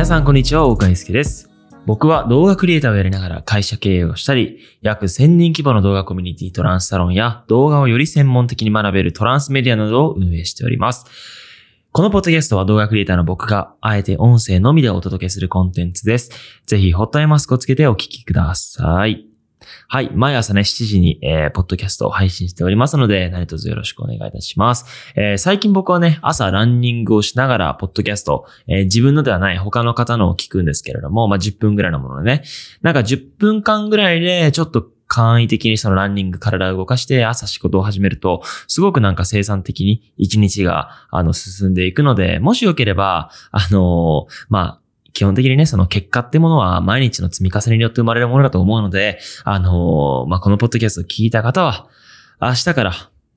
皆さんこんにちは、大川祐介です。僕は動画クリエイターをやりながら会社経営をしたり、約1000人規模の動画コミュニティトランスサロンや動画をより専門的に学べるトランスメディアなどを運営しております。このポッドキャストは動画クリエイターの僕があえて音声のみでお届けするコンテンツです。ぜひホットアイマスクをつけてお聴きください。はい。毎朝ね、7時に、えー、ポッドキャストを配信しておりますので、何卒よろしくお願いいたします。えー最近僕はね、朝ランニングをしながら、ポッドキャスト、えー自分のではない他の方のを聞くんですけれども、まあ、10分ぐらいのものでね。なんか10分間ぐらいで、ちょっと簡易的にそのランニング体を動かして朝仕事を始めると、すごくなんか生産的に一日が、あの、進んでいくので、もしよければ、あのーまあ、基本的にね、その結果ってものは毎日の積み重ねによって生まれるものだと思うので、あのーまあ、このポッドキャストを聞いた方は、明日から、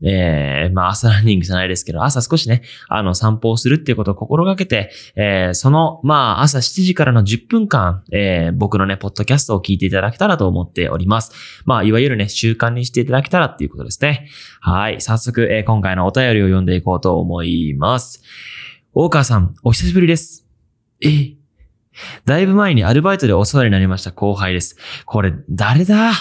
えー、まあ朝ランニングじゃないですけど、朝少しね、あの散歩をするっていうことを心がけて、えー、その、まあ朝7時からの10分間、えー、僕のね、ポッドキャストを聞いていただけたらと思っております。まあ、いわゆるね、習慣にしていただけたらっていうことですね。はい。早速、えー今回のお便りを読んでいこうと思います。大川さん、お久しぶりです。えだいぶ前にアルバイトでお世話になりました後輩です。これ、誰だ？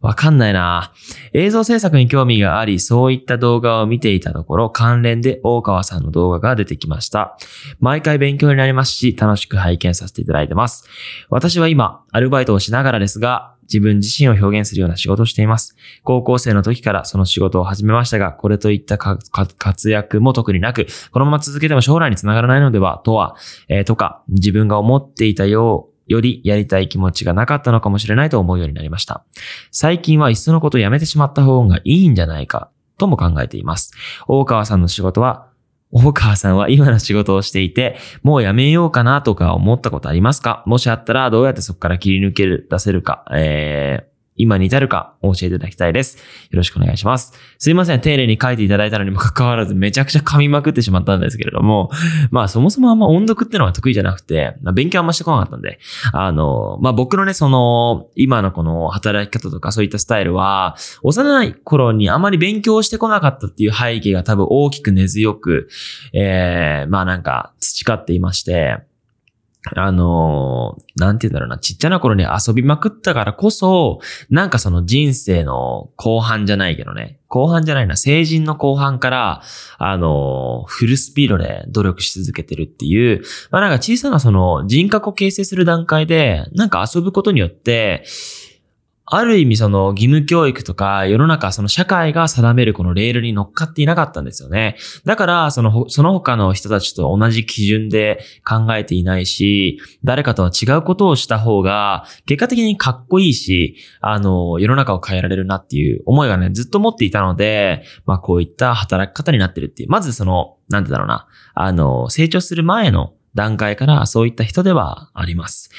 わかんないな。映像制作に興味があり、そういった動画を見ていたところ、関連で大川さんの動画が出てきました。毎回勉強になりますし、楽しく拝見させていただいてます。私は今、アルバイトをしながらですが、自分自身を表現するような仕事をしています。高校生の時からその仕事を始めましたが、これといった活躍も特になく、このまま続けても将来につながらないのでは、とは、えーとか、自分が思っていたよう、よりやりたい気持ちがなかったのかもしれないと思うようになりました。最近はいっそのことやめてしまった方がいいんじゃないか、とも考えています。大川さんの仕事は、大川さんは今の仕事をしていて、もうやめようかなとか思ったことありますか？もしあったらどうやってそこから切り抜ける、出せるか、えー、今に至るか教えていただきたいです。よろしくお願いします。すいません、丁寧に書いていただいたのにもかかわらずめちゃくちゃ噛みまくってしまったんですけれども、まあそもそもあんま音読ってのは得意じゃなくて、まあ勉強あんましてこなかったんで、あの、まあ僕のね、その、今のこの働き方とかそういったスタイルは、幼い頃にあまり勉強してこなかったっていう背景が多分大きく根強く、えー、まあなんか培っていまして、あのーなんて言うんだろうな、ちっちゃな頃に遊びまくったからこそ、なんかその人生の後半じゃないけどね、後半じゃないな、成人の後半から、あのーフルスピードで努力し続けてるっていう、まあなんか小さなその人格を形成する段階で、なんか遊ぶことによって、ある意味その義務教育とか世の中その社会が定めるこのレールに乗っかっていなかったんですよね。だからそのその他の人たちと同じ基準で考えていないし、誰かとは違うことをした方が結果的にかっこいいし、あの、世の中を変えられるなっていう思いがね、ずっと持っていたので、まあこういった働き方になってるっていう。まずその、なんてだろうな、あの、成長する前の段階からそういった人ではあります。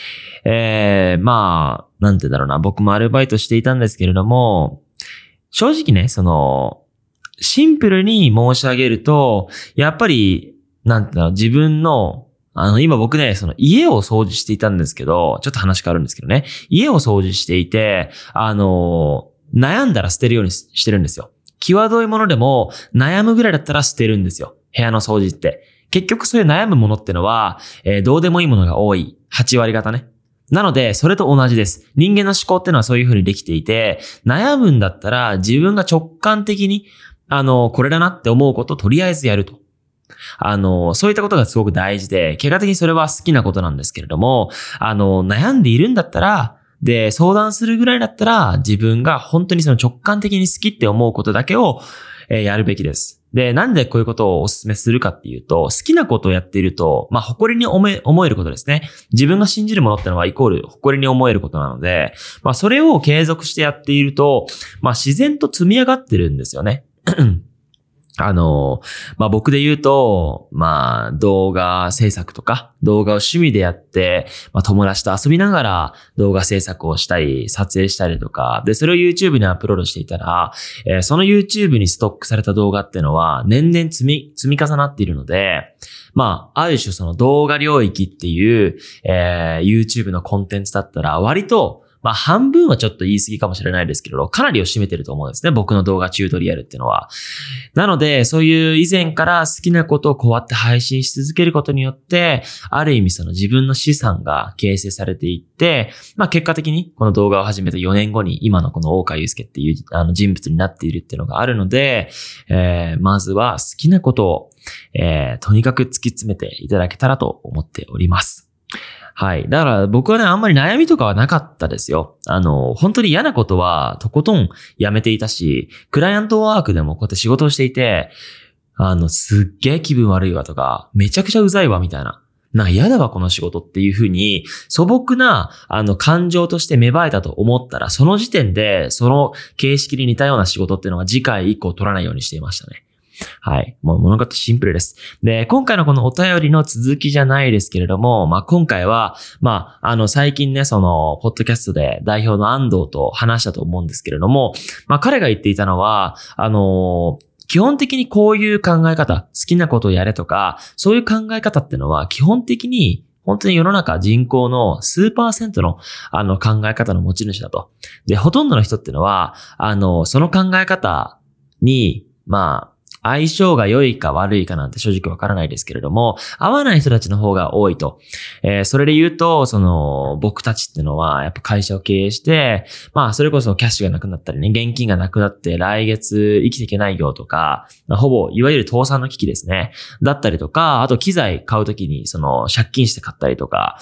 えー、まあ、なんてだろうな、僕もアルバイトしていたんですけれども、正直ね、その、シンプルに申し上げると、やっぱり、なんてだろう、自分の、あの、今僕ね、その家を掃除していたんですけど、ちょっと話変わるんですけどね、家を掃除していて、あの、悩んだら捨てるようにしてるんですよ。際どいものでも悩むぐらいだったら捨てるんですよ。部屋の掃除って。結局そういう悩むものってのは、えーどうでもいいものが多い。8割方ね。なので、それと同じです。人間の思考ってのはそういう風にできていて、悩むんだったら自分が直感的に、あの、これだなって思うことをとりあえずやると。あの、そういったことがすごく大事で、結果的にそれは好きなことなんですけれども、あの、悩んでいるんだったら、で、相談するぐらいだったら、自分が本当にその直感的に好きって思うことだけを、えやるべきです。で、なんでこういうことをお勧めするかっていうと、好きなことをやっていると、まあ、誇りに思え思えることですね。自分が信じるものってのはイコール誇りに思えることなので、まあ、それを継続してやっていると、まあ、自然と積み上がってるんですよね。あの、まあ、僕で言うと、まあ、動画制作とか、動画を趣味でやって、まあ、友達と遊びながら動画制作をしたり、撮影したりとか、で、それを YouTube にアップロードしていたら、えーその YouTube にストックされた動画っていうのは、年々積み、積み重なっているので、まあ、ある種その動画領域っていう、えー YouTube のコンテンツだったら、割と、まあ半分はちょっと言い過ぎかもしれないですけど、かなりを占めてると思うんですね。僕の動画チュートリアルっていうのは。なので、そういう以前から好きなことをこうやって配信し続けることによって、ある意味その自分の資産が形成されていって、まあ結果的にこの動画を始めた4年後に今のこの大川祐介っていうあの人物になっているっていうのがあるので、えー、まずは好きなことを、えー、とにかく突き詰めていただけたらと思っております。はい。だから僕はね、あんまり悩みとかはなかったですよ。あの、本当に嫌なことはとことんやめていたし、クライアントワークでもこうやって仕事をしていて、あの、すっげえ気分悪いわとか、めちゃくちゃうざいわみたいな。なんか嫌だわ、この仕事っていうふうに、素朴な、あの、感情として芽生えたと思ったら、その時点で、その形式に似たような仕事っていうのは次回以降取らないようにしていましたね。はい。もう物事シンプルです。で、今回のこのお便りの続きじゃないですけれども、まあ、今回は、まあ、あの、最近ね、その、ポッドキャストで代表の安藤と話したと思うんですけれども、まあ、彼が言っていたのは、あの基本的にこういう考え方、好きなことをやれとか、そういう考え方ってのは基本的に本当に世の中人口の数パーセントのあの考え方の持ち主だと。で、ほとんどの人ってのは、あの、その考え方に、まあ、相性が良いか悪いかなんて正直わからないですけれども、合わない人たちの方が多いと。えー、それで言うと、その、僕たちってのは、やっぱ会社を経営して、まあ、それこそキャッシュがなくなったりね、現金がなくなって来月生きていけないよとか、まあ、ほぼ、いわゆる倒産の危機ですね。だったりとか、あと機材買うときに、その、借金して買ったりとか、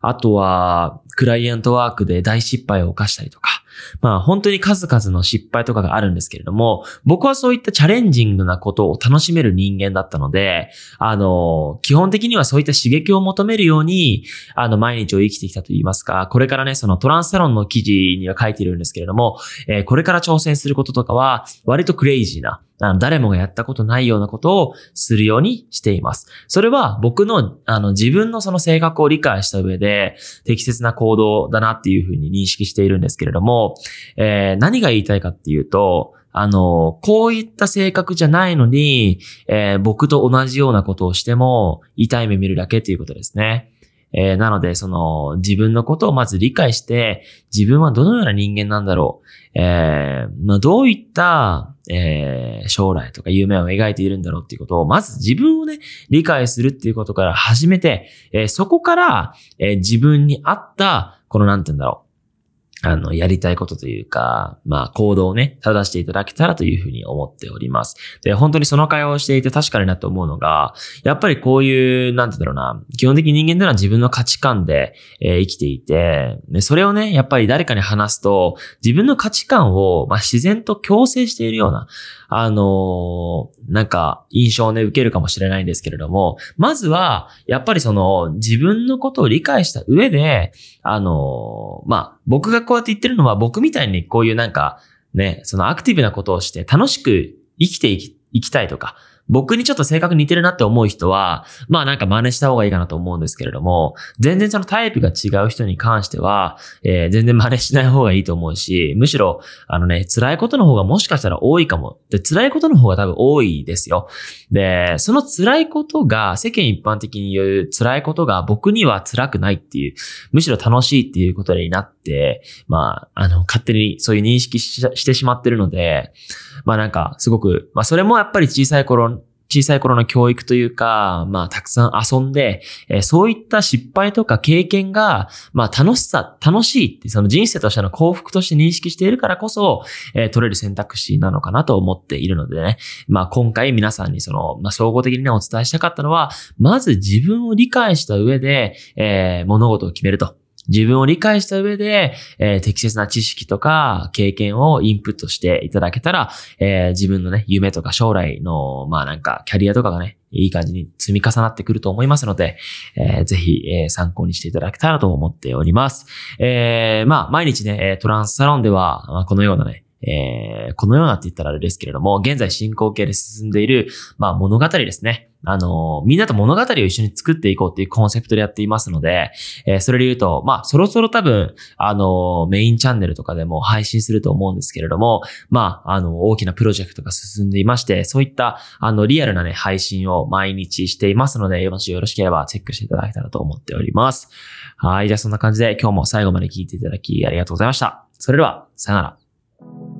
あとは、クライアントワークで大失敗を犯したりとか、まあ本当に数々の失敗とかがあるんですけれども、僕はそういったチャレンジングなことを楽しめる人間だったので、あの、基本的にはそういった刺激を求めるように、あの、毎日を生きてきたと言いますか、これからね、そのトランスサロンの記事には書いているんですけれども、えー、これから挑戦することとかは、割とクレイジーな、あの誰もがやったことないようなことをするようにしています。それは僕の、あの、自分のその性格を理解した上で、適切な行動だなっていうふうに認識しているんですけれども、えー、何が言いたいかっていうと、あの、こういった性格じゃないのに、えー、僕と同じようなことをしても、痛い目見るだけっていうことですね。えー、なので、その、自分のことをまず理解して、自分はどのような人間なんだろう。えー、まあ、どういった、えー、将来とか夢を描いているんだろうっていうことを、まず自分をね、理解するっていうことから始めて、えー、そこから、えー、自分に合った、このなんて言うんだろう。あの、やりたいことというか、まあ、行動をね、正していただけたらというふうに思っております。で、本当にその会話をしていて確かになと思うのが、やっぱりこういう、なんて言うんだろうな、基本的に人間というのは自分の価値観で、えー、生きていて、で、それをね、やっぱり誰かに話すと、自分の価値観を、まあ、自然と強制しているような、あのー、なんか、印象をね、受けるかもしれないんですけれども、まずは、やっぱりその、自分のことを理解した上で、あのー、まあ、僕がこうやって言ってるのは、僕みたいにこういうなんか、ね、そのアクティブなことをして楽しく生きていき、いきたいとか、僕にちょっと性格似てるなって思う人は、まあなんか真似した方がいいかなと思うんですけれども、全然そのタイプが違う人に関しては、えー、全然真似しない方がいいと思うし、むしろ、あのね、辛いことの方がもしかしたら多いかも。で、辛いことの方が多分多いですよ。で、その辛いことが、世間一般的に言う辛いことが僕には辛くないっていう、むしろ楽しいっていうことになって、まあ、あの、勝手にそういう認識してしまってるので、まあなんか、すごく、まあそれもやっぱり小さい頃小さい頃の教育というか、まあ、たくさん遊んで、えー、そういった失敗とか経験が、まあ、楽しさ、楽しいって、その人生としての幸福として認識しているからこそ、えー、取れる選択肢なのかなと思っているのでね。まあ、今回皆さんにその、まあ、総合的にね、お伝えしたかったのは、まず自分を理解した上で、えー、物事を決めると。自分を理解した上で、えー、適切な知識とか経験をインプットしていただけたら、えー、自分のね、夢とか将来の、まあなんか、キャリアとかがね、いい感じに積み重なってくると思いますので、えー、ぜひ、えー、参考にしていただけたらと思っております。えー、まあ、毎日ね、トランスサロンでは、まあ、このようなね、えー、このようなって言ったらあれですけれども、現在進行形で進んでいる、まあ物語ですね。あの、みんなと物語を一緒に作っていこうっていうコンセプトでやっていますので、えー、それで言うと、まあ、そろそろ多分、あの、メインチャンネルとかでも配信すると思うんですけれども、まあ、あの、大きなプロジェクトが進んでいまして、そういった、あの、リアルなね、配信を毎日していますので、もしよろしければチェックしていただけたらと思っております。はい。じゃあそんな感じで今日も最後まで聞いていただきありがとうございました。それでは、さよなら。